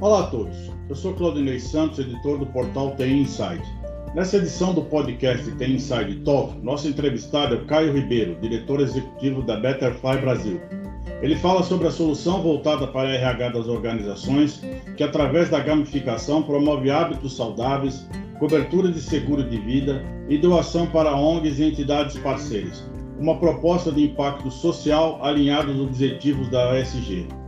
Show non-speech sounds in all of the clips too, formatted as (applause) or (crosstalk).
Olá a todos, eu sou Claudinei Santos, editor do portal TI Inside. Nessa edição do podcast TI Inside Talk, nosso entrevistado é Caio Ribeiro, diretor executivo da Betterfly Brasil. Ele fala sobre a solução voltada para a RH das organizações, que através da gamificação promove hábitos saudáveis, cobertura de seguro de vida e doação para ONGs e entidades parceiras. Uma proposta de impacto social alinhada aos objetivos da ESG.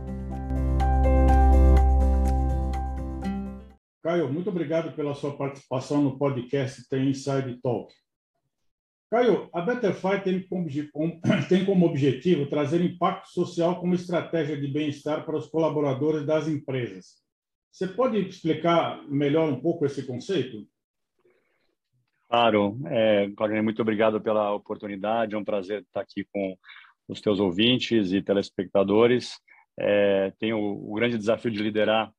Caio, muito obrigado pela sua participação no podcast Tem Inside Talk. Caio, a Betterfly tem como, (clears throat) tem como objetivo trazer impacto social como estratégia de bem-estar para os colaboradores das empresas. Você pode explicar melhor um pouco esse conceito? Claro, é, Claudinei, muito obrigado pela oportunidade. É um prazer estar aqui com os teus ouvintes e telespectadores. É, tenho o grande desafio de liderar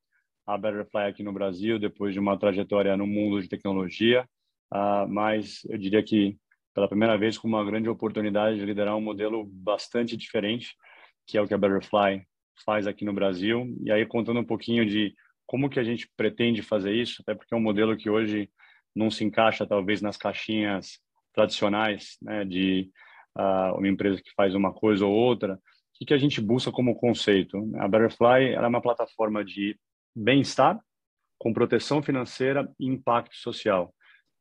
a Betterfly aqui no Brasil, depois de uma trajetória no mundo de tecnologia, uh, mas eu diria que pela primeira vez com uma grande oportunidade de liderar um modelo bastante diferente, que é o que a Betterfly faz aqui no Brasil. E aí contando um pouquinho de como que a gente pretende fazer isso, até porque é um modelo que hoje não se encaixa talvez nas caixinhas tradicionais, né, de uh, uma empresa que faz uma coisa ou outra. O que, que a gente busca como conceito? A Betterfly é uma plataforma de bem-estar com proteção financeira e impacto social. O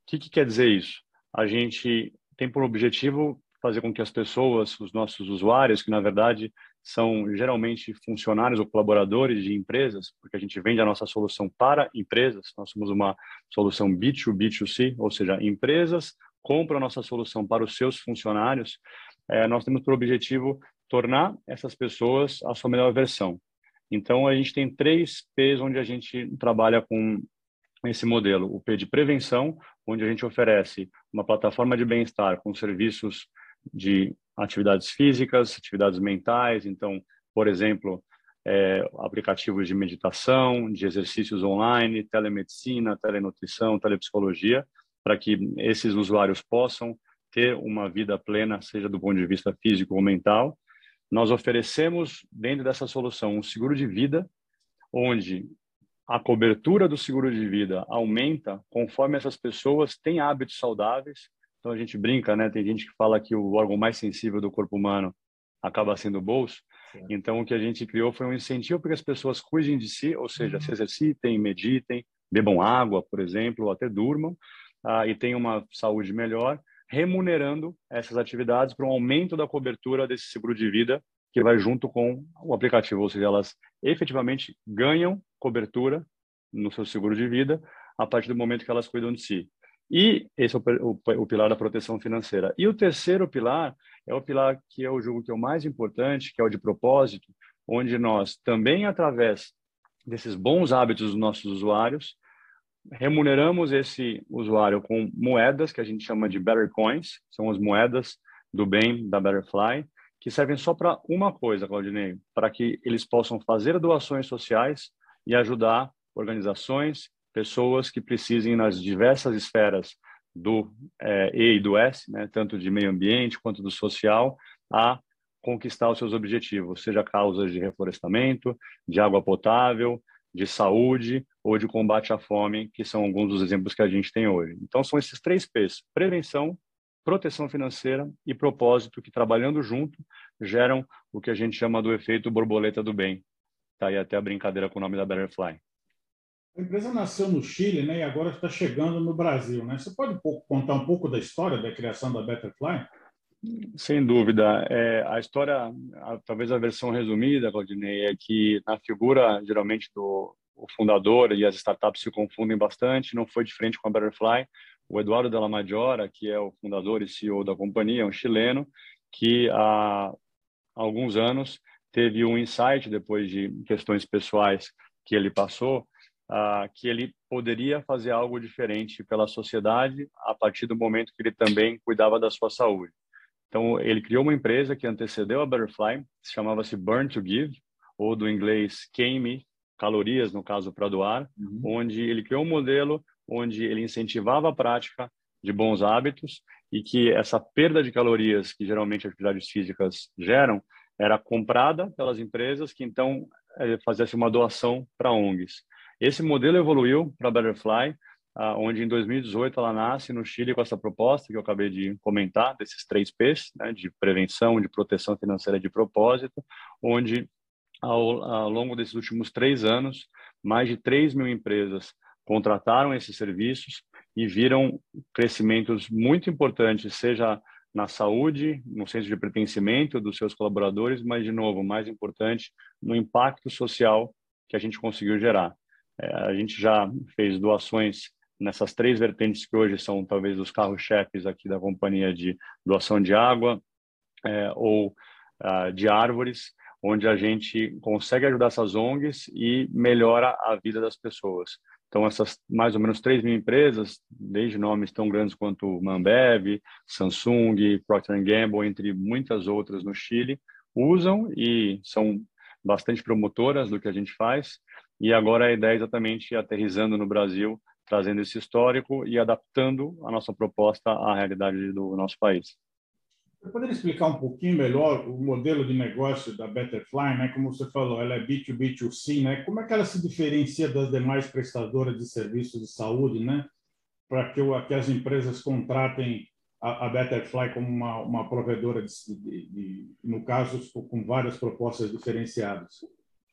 que, que quer dizer isso? A gente tem por objetivo fazer com que as pessoas, os nossos usuários, que na verdade são geralmente funcionários ou colaboradores de empresas, porque a gente vende a nossa solução para empresas, nós somos uma solução B2B2C, ou seja, empresas compram a nossa solução para os seus funcionários, é, nós temos por objetivo tornar essas pessoas a sua melhor versão. Então, a gente tem três P's onde a gente trabalha com esse modelo. O P de prevenção, onde a gente oferece uma plataforma de bem-estar com serviços de atividades físicas, atividades mentais. Então, por exemplo, é, aplicativos de meditação, de exercícios online, telemedicina, telenutrição, telepsicologia, para que esses usuários possam ter uma vida plena, seja do ponto de vista físico ou mental. Nós oferecemos, dentro dessa solução, um seguro de vida, onde a cobertura do seguro de vida aumenta conforme essas pessoas têm hábitos saudáveis. Então a gente brinca, né? Tem gente que fala que o órgão mais sensível do corpo humano acaba sendo o bolso. Sim. Então o que a gente criou foi um incentivo para que as pessoas cuidem de si, ou seja, uhum. se exercitem, meditem, bebam água, por exemplo, ou até durmam, uh, e tenham uma saúde melhor remunerando essas atividades para um aumento da cobertura desse seguro de vida que vai junto com o aplicativo, ou seja, elas efetivamente ganham cobertura no seu seguro de vida a partir do momento que elas cuidam de si. E esse é o, o, o, pilar da proteção financeira. E o terceiro pilar é o pilar que eu julgo que é o mais importante, que é o de propósito, onde nós também, através desses bons hábitos dos nossos usuários, remuneramos esse usuário com moedas que a gente chama de Better Coins, são as moedas do bem da Betterfly, que servem só para uma coisa, Claudinei, para que eles possam fazer doações sociais e ajudar organizações, pessoas que precisem nas diversas esferas do é, E e do S, né, tanto de meio ambiente quanto do social, a conquistar os seus objetivos, seja causas de reflorestamento, de água potável, de saúde ou de combate à fome, que são alguns dos exemplos que a gente tem hoje. Então, são esses três P's: prevenção, proteção financeira e propósito, que trabalhando junto geram o que a gente chama do efeito borboleta do bem. Tá aí até a brincadeira com o nome da Betterfly. A empresa nasceu no Chile né, e agora está chegando no Brasil. Né? Você pode contar um pouco da história da criação da Betterfly? Sem dúvida. É, a história, a, talvez a versão resumida, Claudinei, é que na figura, geralmente, do fundador e as startups se confundem bastante, não foi diferente com a Butterfly. O Eduardo Della Maggiora, que é o fundador e CEO da companhia, é um chileno que há alguns anos teve um insight, depois de questões pessoais que ele passou, uh, que ele poderia fazer algo diferente pela sociedade a partir do momento que ele também cuidava da sua saúde. Então, ele criou uma empresa que antecedeu a Butterfly, chamava-se Burn to Give, ou do inglês Queime, calorias, no caso, para doar, uhum. onde ele criou um modelo onde ele incentivava a prática de bons hábitos e que essa perda de calorias que geralmente atividades físicas geram era comprada pelas empresas que então eh, fazia uma doação para ONGs. Esse modelo evoluiu para ah, onde em 2018 ela nasce no Chile com essa proposta que eu acabei de comentar, desses três P's, né, de prevenção, de proteção financeira de propósito, onde ao, ao longo desses últimos três anos, mais de 3 mil empresas contrataram esses serviços e viram crescimentos muito importantes, seja na saúde, no senso de pertencimento dos seus colaboradores, mas, de novo, mais importante, no impacto social que a gente conseguiu gerar. É, a gente já fez doações nessas três vertentes que hoje são talvez os carros-chefes aqui da companhia de doação de água é, ou uh, de árvores, onde a gente consegue ajudar essas ONGs e melhora a vida das pessoas. Então, essas mais ou menos 3 mil empresas, desde nomes tão grandes quanto Mambev, Samsung, Procter Gamble, entre muitas outras no Chile, usam e são bastante promotoras do que a gente faz. E agora a ideia é exatamente aterrizando no Brasil, trazendo esse histórico e adaptando a nossa proposta à realidade do nosso país. Você poderia explicar um pouquinho melhor o modelo de negócio da Betterfly, né? Como você falou, ela é B2B2C, né? Como é que ela se diferencia das demais prestadoras de serviços de saúde, né? Para que, que, as empresas contratem a, a Betterfly como uma, uma provedora, de, de, de, no caso, com várias propostas diferenciadas.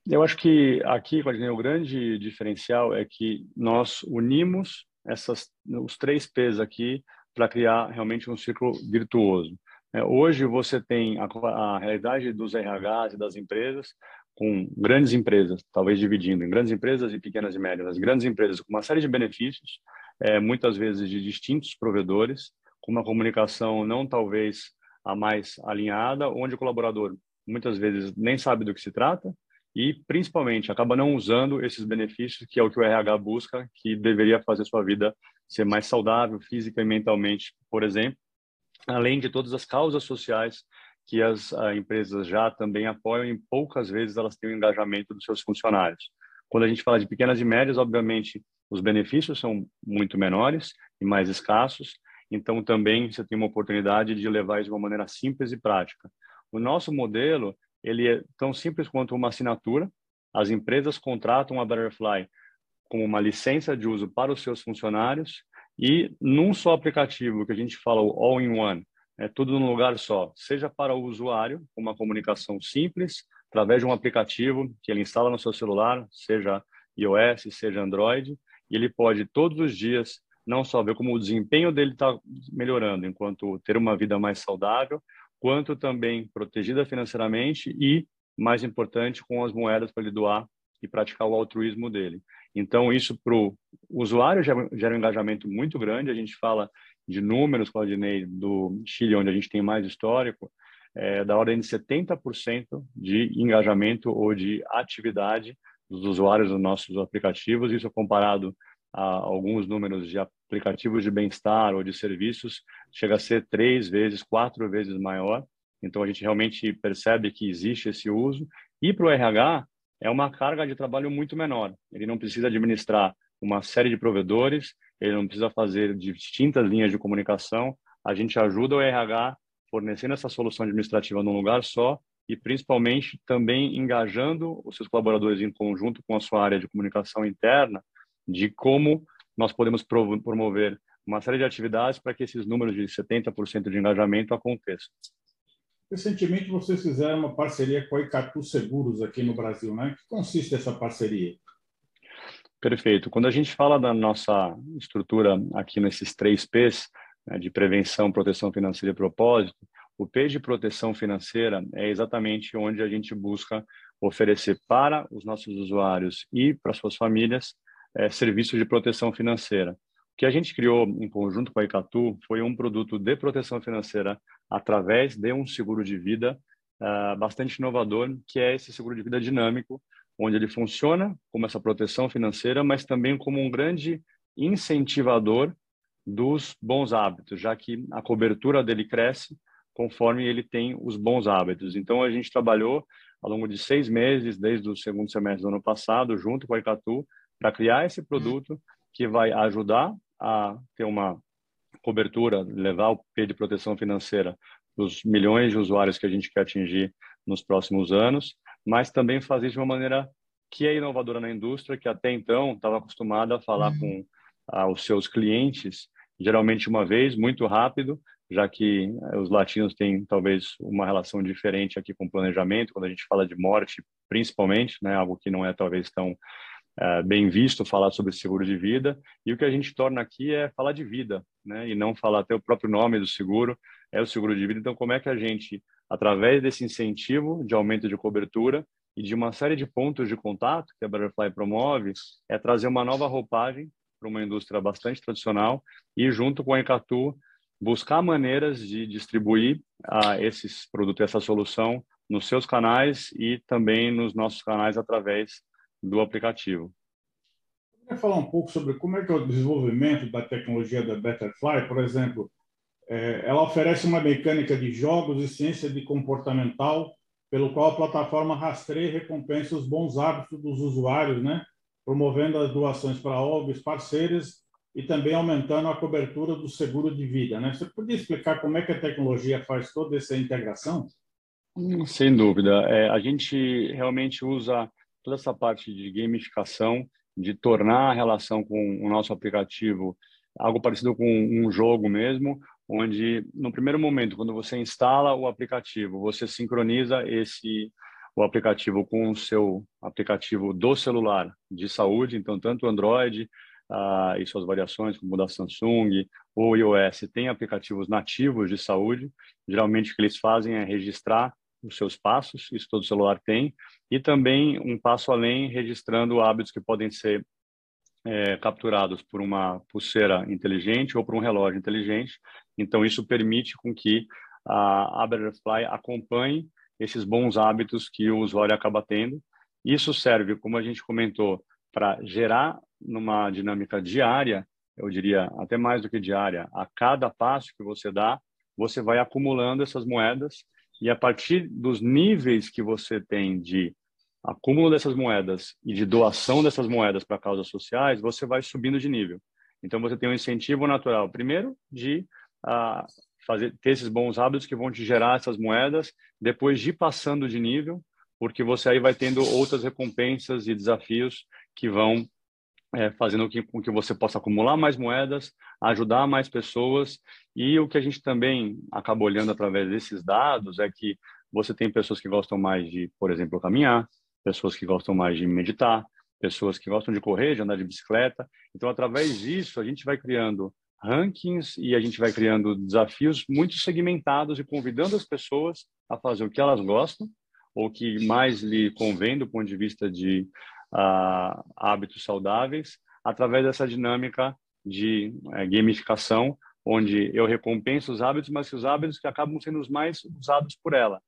Eu acho que aqui, o grande diferencial é que nós unimos essas, os três P's aqui para criar realmente um ciclo virtuoso. É, hoje você tem a, a, realidade dos RHs e das empresas com grandes empresas, talvez dividindo em grandes empresas e pequenas e médias. As grandes empresas com uma série de benefícios, é, muitas vezes de distintos provedores, com uma comunicação não talvez a mais alinhada, onde o colaborador muitas vezes nem sabe do que se trata e principalmente acaba não usando esses benefícios que é o que o RH busca, que deveria fazer sua vida ser mais saudável física e mentalmente, por exemplo, além de todas as causas sociais que as uh, empresas já também apoiam e poucas vezes elas têm o engajamento dos seus funcionários. Quando a gente fala de pequenas e médias, obviamente, os benefícios são muito menores e mais escassos, então também você tem uma oportunidade de levar isso de uma maneira simples e prática. O nosso modelo, ele é tão simples quanto uma assinatura. As empresas contratam a Butterfly como uma licença de uso para os seus funcionários e num só aplicativo, que a gente fala o all-in-one, é tudo num lugar só, seja para o usuário, uma comunicação simples, através de um aplicativo que ele instala no seu celular, seja iOS, seja Android, e ele pode todos os dias não só ver como o desempenho dele está melhorando, enquanto ter uma vida mais saudável, quanto também protegida financeiramente e, mais importante, com as moedas para ele doar e praticar o altruísmo dele. Então, isso para o usuário gera, um engajamento muito grande. A gente fala de números, Claudinei, do Chile, onde a gente tem mais histórico, é, da ordem de 70% de engajamento ou de atividade dos usuários dos nossos aplicativos. Isso comparado alguns números de aplicativos de bem-estar ou de serviços, chega a ser três vezes, quatro vezes maior. Então, a gente realmente percebe que existe esse uso. E para o RH, é uma carga de trabalho muito menor. Ele não precisa administrar uma série de provedores, ele não precisa fazer distintas linhas de comunicação. A gente ajuda o RH fornecendo essa solução administrativa num lugar só e principalmente também engajando os seus colaboradores em conjunto com a sua área de comunicação interna de como nós podemos promover uma série de atividades para que esses números de 70% de engajamento aconteçam. Recentemente vocês fizeram uma parceria com a Icatu Seguros aqui no Brasil, né? Que consiste essa parceria? Perfeito. Quando a gente fala da nossa estrutura aqui nesses três P's, né, de prevenção, proteção financeira e propósito, o P de proteção financeira é exatamente onde a gente busca oferecer para os nossos usuários e para suas famílias é, serviços de proteção financeira que a gente criou em conjunto com a Icatu foi um produto de proteção financeira através de um seguro de vida uh, bastante inovador, que é esse seguro de vida dinâmico, onde ele funciona como essa proteção financeira, mas também como um grande incentivador dos bons hábitos, já que a cobertura dele cresce conforme ele tem os bons hábitos. Então, a gente trabalhou ao longo de seis meses, desde o segundo semestre do ano passado, junto com a Icatu, para criar esse produto que vai ajudar a ter uma cobertura, levar o P de proteção financeira dos milhões de usuários que a gente quer atingir nos próximos anos, mas também fazer de uma maneira que é inovadora na indústria, que até então estava acostumada a falar uhum. com ah, os seus clientes, geralmente uma vez, muito rápido, já que eh, os latinos têm talvez uma relação diferente aqui com o planejamento, quando a gente fala de morte, principalmente, né, algo que não é talvez tão uh, bem visto falar sobre seguro de vida, e o que a gente torna aqui é falar de vida, né, e não falar até o próprio nome do seguro, é o seguro de vida. Então, como é que a gente, através desse incentivo de aumento de cobertura e de uma série de pontos de contato que a Butterfly promove, é trazer uma nova roupagem para uma indústria bastante tradicional e, junto com a Encatu, buscar maneiras de distribuir uh, esses produtos, essa solução nos seus canais e também nos nossos canais através do aplicativo. Eu queria falar um pouco sobre como é que é o desenvolvimento da tecnologia da Betterfly, por exemplo, é, ela oferece uma mecânica de jogos e ciência de comportamental, pelo qual a plataforma rastreia e recompensa os bons hábitos dos usuários, né? promovendo as doações para ONGs parceiras e também aumentando a cobertura do seguro de vida. Né? Você podia explicar como é que a tecnologia faz toda essa integração? Sem dúvida. É, a gente realmente usa toda essa parte de gamificação, de tornar a relação com o nosso aplicativo algo parecido com um jogo mesmo, onde no primeiro momento, quando você instala o aplicativo, você sincroniza esse o aplicativo com o seu aplicativo do celular de saúde, então tanto Android ah, e suas variações, como o da Samsung ou iOS, tem aplicativos nativos de saúde. Geralmente o que eles fazem é registrar os seus passos, isso todo celular tem, e também um passo além, registrando hábitos que podem ser é, capturados por uma pulseira inteligente ou por um relógio inteligente. Então, isso permite com que a, a Betterfly acompanhe esses bons hábitos que o usuário acaba tendo. Isso serve, como a gente comentou, para gerar numa dinâmica diária, eu diria até mais do que diária, a cada passo que você dá, você vai acumulando essas moedas e a partir dos níveis que você tem de acúmulo dessas moedas e de doação dessas moedas para causas sociais, você vai subindo de nível. Então você tem um incentivo natural, primeiro de uh, fazer ter esses bons hábitos que vão te gerar essas moedas, depois de passando de nível, porque você aí vai tendo outras recompensas e desafios que vão é, fazendo com que você possa acumular mais moedas, ajudar mais pessoas. E o que a gente também acaba olhando através desses dados é que você tem pessoas que gostam mais de, por exemplo, caminhar, pessoas que gostam mais de meditar, pessoas que gostam de correr, de andar de bicicleta. Então, através disso, a gente vai criando rankings e a gente vai criando desafios muito segmentados e convidando as pessoas a fazer o que elas gostam ou que mais lhe convém do ponto de vista de uh, hábitos saudáveis, através dessa dinâmica de uh, gamificação, onde eu recompenso os hábitos, mas os hábitos que acabam sendo os mais usados por ela.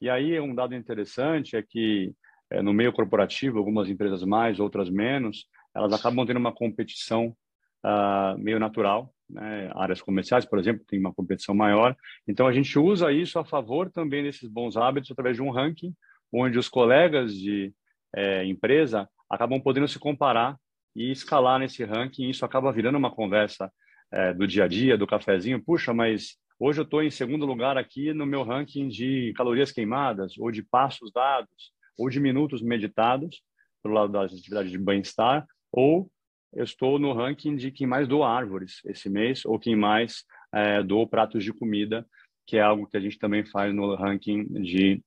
E aí um dado interessante é que uh, no meio corporativo, algumas empresas mais, outras menos, elas acabam tendo uma competição uh, meio natural. Né? Áreas comerciais, por exemplo, tem uma competição maior. Então a gente usa isso a favor também desses bons hábitos através de um ranking, onde os colegas de é, empresa acabam podendo se comparar e escalar nesse ranking. Isso acaba virando uma conversa é, do dia a dia, do cafezinho. Puxa, mas hoje eu estou em segundo lugar aqui no meu ranking de calorias queimadas, ou de passos dados, ou de minutos meditados, pelo lado das atividades de bem-estar, ou eu estou no ranking de quem mais doa árvores esse mês, ou quem mais é, doa pratos de comida, que é algo que a gente também faz no ranking de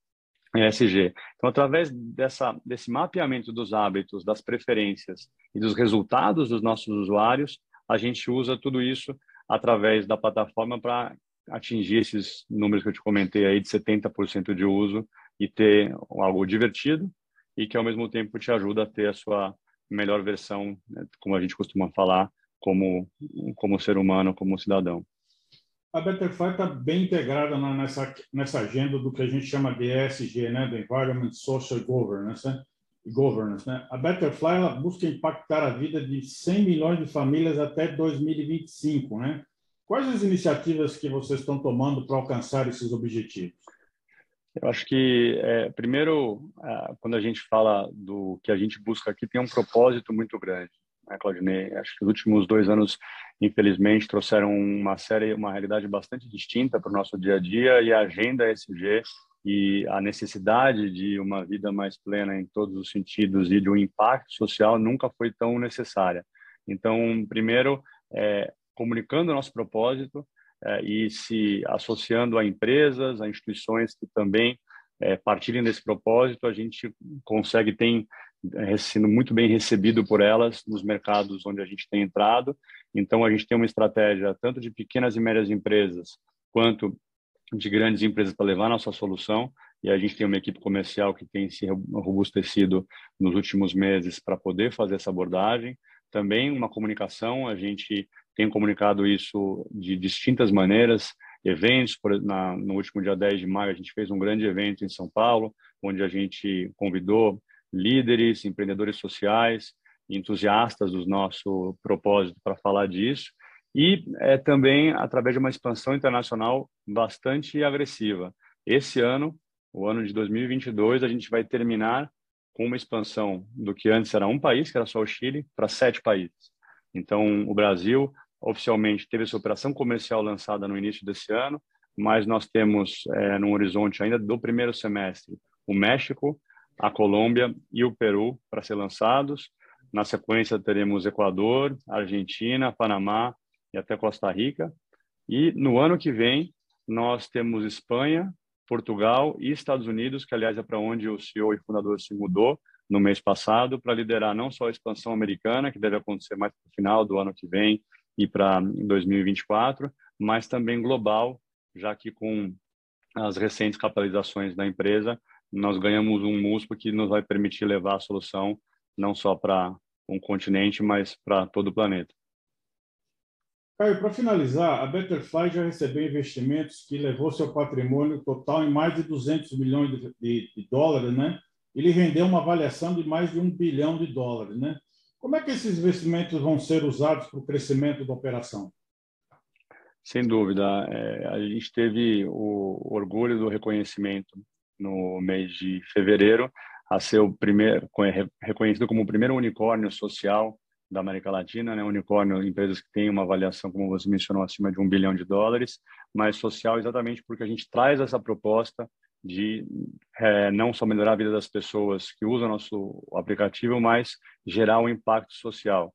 ESG. Então, através dessa, desse mapeamento dos hábitos, das preferências e dos resultados dos nossos usuários, a gente usa tudo isso através da plataforma para atingir esses números que eu te comentei aí de 70% de uso e ter algo divertido e que ao mesmo tempo te ajuda a ter a sua melhor versão, né, como a gente costuma falar, como como ser humano, como cidadão a Betterfly está bem integrada nessa, nessa agenda do que a gente chama de ESG, né, do Environment Social Governance, né? Governance, né? A Betterfly ela busca impactar a vida de 100 milhões de famílias até 2025, né? Quais as iniciativas que vocês estão tomando para alcançar esses objetivos? Eu acho que, é, primeiro, quando a gente fala do que a gente busca aqui, tem um propósito muito grande né, Claudinei? Acho que os últimos dois anos, infelizmente, trouxeram uma série, uma realidade bastante distinta para o nosso dia a dia e a agenda SG e a necessidade de uma vida mais plena em todos os sentidos e de um impacto social nunca foi tão necessária. Então, primeiro, é, comunicando o nosso propósito é, e se associando a empresas, a instituições que também é, partilhem desse propósito, a gente consegue tem sendo muito bem recebido por elas nos mercados onde a gente tem entrado. Então, a gente tem uma estratégia tanto de pequenas e médias empresas quanto de grandes empresas para levar nossa solução e a gente tem uma equipe comercial que tem se robustecido nos últimos meses para poder fazer essa abordagem. Também uma comunicação, a gente tem comunicado isso de distintas maneiras, eventos, na, no último dia 10 de maio a gente fez um grande evento em São Paulo, onde a gente convidou líderes, empreendedores sociais, entusiastas do nosso propósito para falar disso e é, também através de uma expansão internacional bastante agressiva. Esse ano, o ano de 2022, a gente vai terminar com uma expansão do que antes era um país, que era só o Chile, para sete países. Então, o Brasil oficialmente teve essa operação comercial lançada no início desse ano, mas nós temos é, no horizonte ainda do primeiro semestre o México, a Colômbia e o Peru para ser lançados. Na sequência teremos Equador, Argentina, Panamá, e até Costa Rica. E no ano que vem, nós temos Espanha, Portugal e Estados Unidos, que aliás é para onde o CEO e fundador se mudou no mês passado, para liderar não só a expansão americana, que deve acontecer mais no final do ano que vem e para 2024, mas também global, já que com as recentes capitalizações da empresa, nós ganhamos um músculo que nos vai permitir levar a solução não só para um continente, mas para todo o planeta. Caio, para finalizar, a Betterfly já recebeu investimentos que levou seu patrimônio total em mais de 200 milhões de, de, de dólares, né? Ele rendeu uma avaliação de mais de um bilhão de dólares, né? Como é que esses investimentos vão ser usados para o crescimento da operação? Sem dúvida. É, a gente teve o orgulho do reconhecimento no mês de fevereiro a ser o primeiro reconhecido como o primeiro unicórnio social da América Latina, né? Unicórnio, empresas que têm uma avaliação, como você mencionou, acima de um bilhão de dólares, mas social exatamente porque a gente traz essa proposta de é, não só melhorar a vida das pessoas que usam nosso aplicativo, mas gerar um impacto social.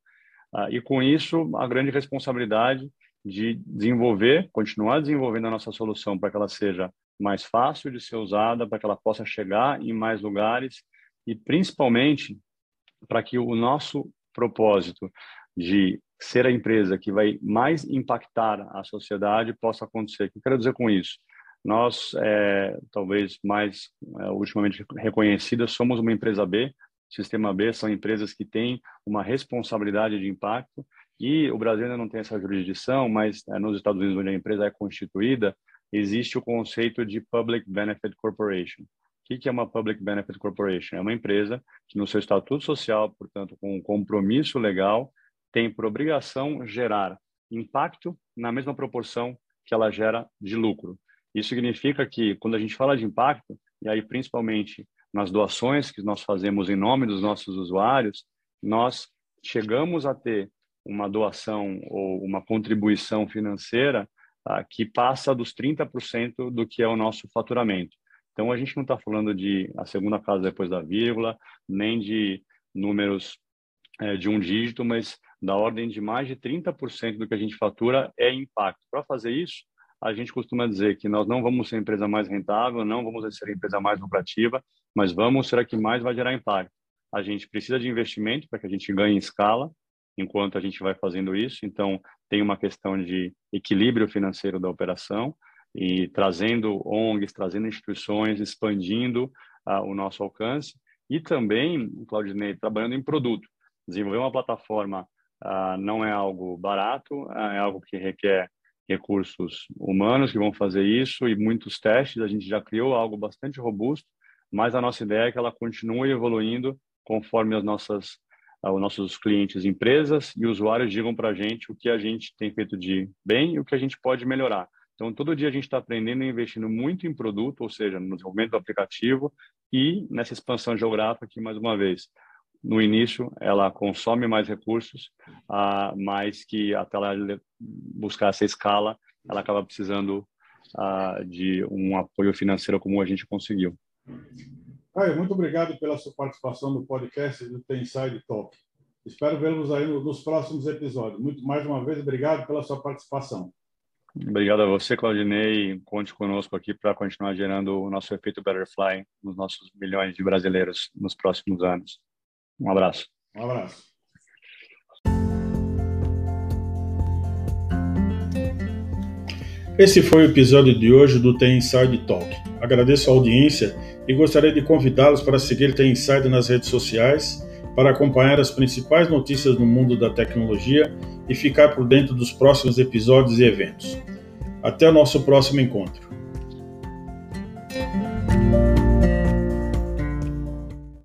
Ah, e com isso, a grande responsabilidade de desenvolver, continuar desenvolvendo a nossa solução para que ela seja mais fácil de ser usada, para que ela possa chegar em mais lugares e principalmente para que o nosso propósito de ser a empresa que vai mais impactar a sociedade possa acontecer. O que eu quero dizer com isso? Nós, é, talvez mais é, ultimamente reconhecidas, somos uma empresa B. Sistema B são empresas que têm uma responsabilidade de impacto e o Brasil ainda não tem essa jurisdição, mas é, nos Estados Unidos, onde a empresa é constituída, existe o conceito de Public Benefit Corporation. O que é uma Public Benefit Corporation? É uma empresa que, no seu estatuto social, portanto, com um compromisso legal, tem por obrigação gerar impacto na mesma proporção que ela gera de lucro. Isso significa que, quando a gente fala de impacto, e aí principalmente nas doações que nós fazemos em nome dos nossos usuários, nós chegamos a ter uma doação ou uma contribuição financeira ah, que passa dos 30% do que é o nosso faturamento. Então, a gente não está falando de a segunda casa depois da vírgula, nem de números é, de um dígito, mas da ordem de mais de 30% do que a gente fatura é impacto. Para fazer isso, a gente costuma dizer que nós não vamos ser a empresa mais rentável, não vamos ser a empresa mais lucrativa, mas vamos ser a que mais vai gerar impacto. A gente precisa de investimento para que a gente ganhe escala enquanto a gente vai fazendo isso. Então, tem uma questão de equilíbrio financeiro da operação, e trazendo ONGs, trazendo instituições, expandindo uh, o nosso alcance e também, Claudinei, trabalhando em produto. Desenvolver uma plataforma uh, não é algo barato, uh, é algo que requer recursos humanos que vão fazer isso e muitos testes. A gente já criou algo bastante robusto, mas a nossa ideia é que ela continue evoluindo conforme as nossas os nossos clientes, empresas e usuários digam para a gente o que a gente tem feito de bem e o que a gente pode melhorar. Então, todo dia a gente está aprendendo e investindo muito em produto, ou seja, no desenvolvimento do aplicativo e nessa expansão geográfica que, mais uma vez, no início ela consome mais recursos, mas que até ela buscar essa escala, ela acaba precisando uh, de um apoio financeiro como a gente conseguiu. Caio, muito obrigado pela sua participação no podcast do Tenside Talk. Espero vê-los aí nos próximos episódios. Muito mais uma vez, obrigado pela sua participação. Obrigado a você, Claudinei. Conte conosco aqui para continuar gerando o nosso efeito Butterfly nos nossos milhões de brasileiros nos próximos anos. Um abraço. Um abraço. Esse foi o episódio de hoje do The Inside Talk. Agradeço a audiência e gostaria de convidá-los para seguir The Inside nas redes sociais para acompanhar as principais notícias no mundo da tecnologia e ficar por dentro dos próximos episódios e eventos. Até o nosso próximo encontro.